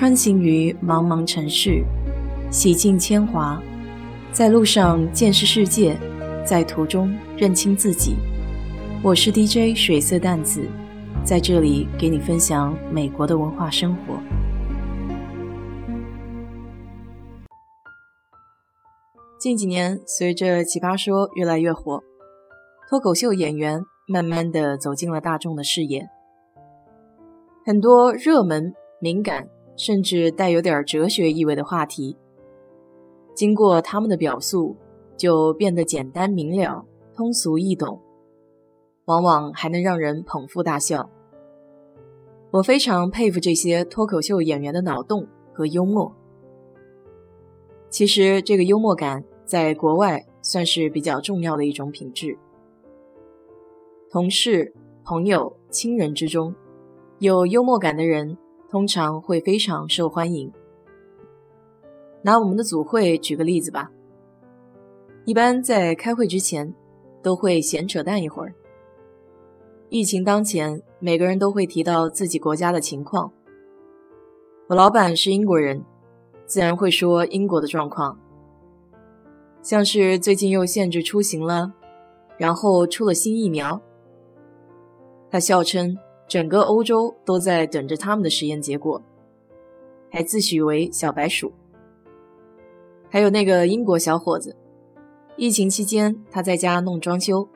穿行于茫茫城市，洗尽铅华，在路上见识世界，在途中认清自己。我是 DJ 水色淡子，在这里给你分享美国的文化生活。近几年，随着《奇葩说》越来越火，脱口秀演员慢慢的走进了大众的视野，很多热门、敏感。甚至带有点哲学意味的话题，经过他们的表述，就变得简单明了、通俗易懂，往往还能让人捧腹大笑。我非常佩服这些脱口秀演员的脑洞和幽默。其实，这个幽默感在国外算是比较重要的一种品质。同事、朋友、亲人之中，有幽默感的人。通常会非常受欢迎。拿我们的组会举个例子吧，一般在开会之前都会闲扯淡一会儿。疫情当前，每个人都会提到自己国家的情况。我老板是英国人，自然会说英国的状况，像是最近又限制出行了，然后出了新疫苗。他笑称。整个欧洲都在等着他们的实验结果，还自诩为小白鼠。还有那个英国小伙子，疫情期间他在家弄装修，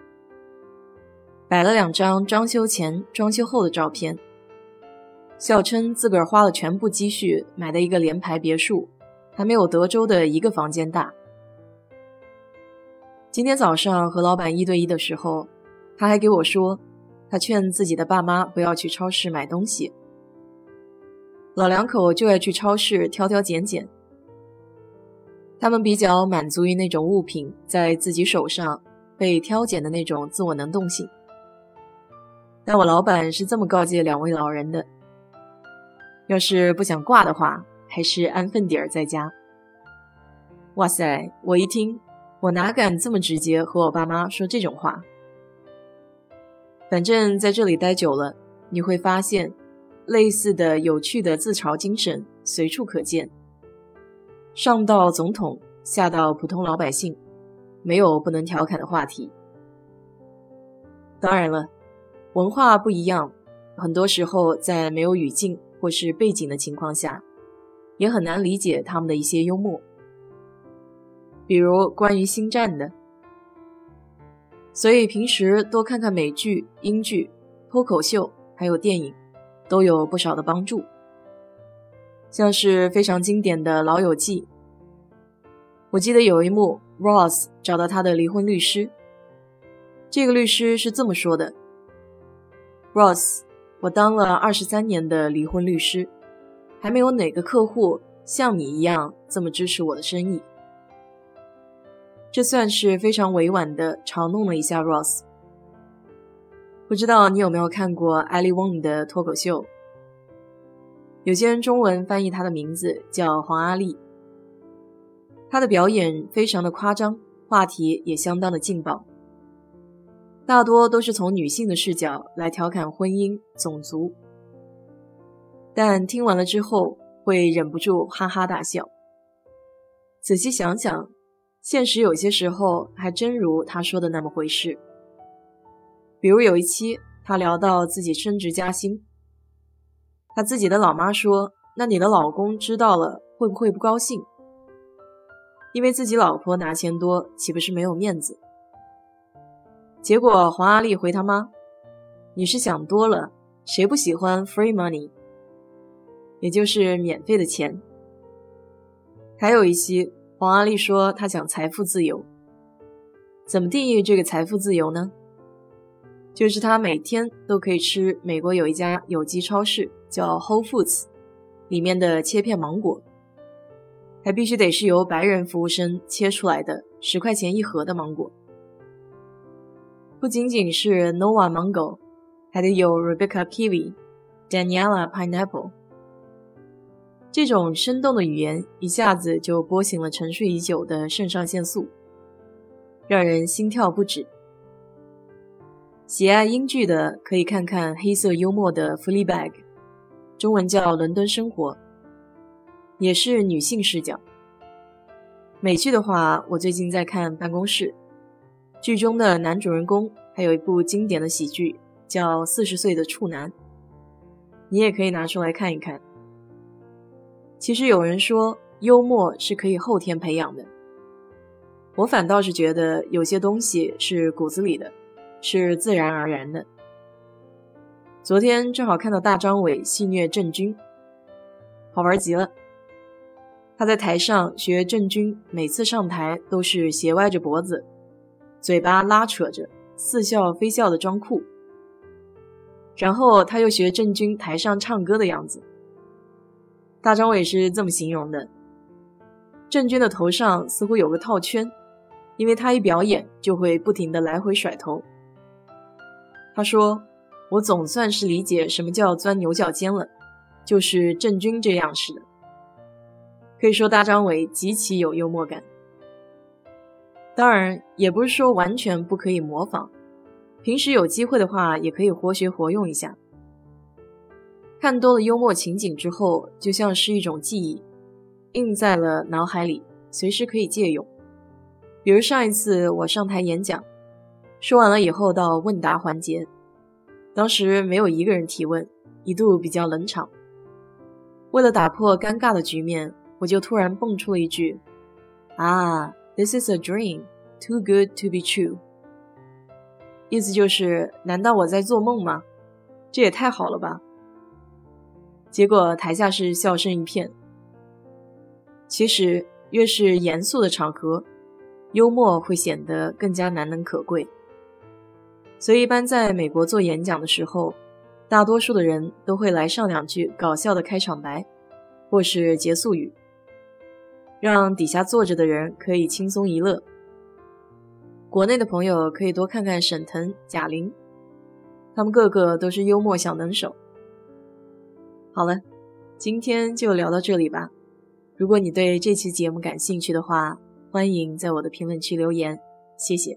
摆了两张装修前、装修后的照片，笑称自个儿花了全部积蓄买的一个联排别墅，还没有德州的一个房间大。今天早上和老板一对一的时候，他还给我说。他劝自己的爸妈不要去超市买东西，老两口就爱去超市挑挑拣拣。他们比较满足于那种物品在自己手上被挑拣的那种自我能动性。但我老板是这么告诫两位老人的：要是不想挂的话，还是安分点儿在家。哇塞！我一听，我哪敢这么直接和我爸妈说这种话？反正在这里待久了，你会发现，类似的有趣的自嘲精神随处可见。上到总统，下到普通老百姓，没有不能调侃的话题。当然了，文化不一样，很多时候在没有语境或是背景的情况下，也很难理解他们的一些幽默。比如关于星战的。所以平时多看看美剧、英剧、脱口秀，还有电影，都有不少的帮助。像是非常经典的《老友记》，我记得有一幕，Ross 找到他的离婚律师，这个律师是这么说的：“Ross，我当了二十三年的离婚律师，还没有哪个客户像你一样这么支持我的生意。”这算是非常委婉的嘲弄了一下 Ross。不知道你有没有看过 Ali Wong 的脱口秀？有些人中文翻译他的名字叫黄阿丽。他的表演非常的夸张，话题也相当的劲爆，大多都是从女性的视角来调侃婚姻、种族。但听完了之后会忍不住哈哈大笑。仔细想想。现实有些时候还真如他说的那么回事。比如有一期，他聊到自己升职加薪，他自己的老妈说：“那你的老公知道了会不会不高兴？因为自己老婆拿钱多，岂不是没有面子？”结果黄阿丽回他妈：“你是想多了，谁不喜欢 free money，也就是免费的钱？”还有一期。黄阿丽说：“她想财富自由，怎么定义这个财富自由呢？就是她每天都可以吃美国有一家有机超市叫 Whole Foods 里面的切片芒果，还必须得是由白人服务生切出来的，十块钱一盒的芒果。不仅仅是 Nova Mango，还得有 Rebecca Kiwi、Daniela Pineapple。”这种生动的语言一下子就拨醒了沉睡已久的肾上腺素，让人心跳不止。喜爱英剧的可以看看黑色幽默的《Fleabag》，中文叫《伦敦生活》，也是女性视角。美剧的话，我最近在看《办公室》，剧中的男主人公还有一部经典的喜剧叫《四十岁的处男》，你也可以拿出来看一看。其实有人说幽默是可以后天培养的，我反倒是觉得有些东西是骨子里的，是自然而然的。昨天正好看到大张伟戏虐郑钧，好玩极了。他在台上学郑钧，每次上台都是斜歪着脖子，嘴巴拉扯着，似笑非笑的装酷。然后他又学郑钧台上唱歌的样子。大张伟是这么形容的：郑钧的头上似乎有个套圈，因为他一表演就会不停的来回甩头。他说。我总算是理解什么叫钻牛角尖了，就是郑钧这样似的。可以说大张伟极其有幽默感，当然也不是说完全不可以模仿，平时有机会的话也可以活学活用一下。看多了幽默情景之后，就像是一种记忆，印在了脑海里，随时可以借用。比如上一次我上台演讲，说完了以后到问答环节。当时没有一个人提问，一度比较冷场。为了打破尴尬的局面，我就突然蹦出了一句：“啊，This is a dream, too good to be true。”意思就是，难道我在做梦吗？这也太好了吧！结果台下是笑声一片。其实，越是严肃的场合，幽默会显得更加难能可贵。所以，一般在美国做演讲的时候，大多数的人都会来上两句搞笑的开场白，或是结束语，让底下坐着的人可以轻松一乐。国内的朋友可以多看看沈腾、贾玲，他们个个都是幽默小能手。好了，今天就聊到这里吧。如果你对这期节目感兴趣的话，欢迎在我的评论区留言，谢谢。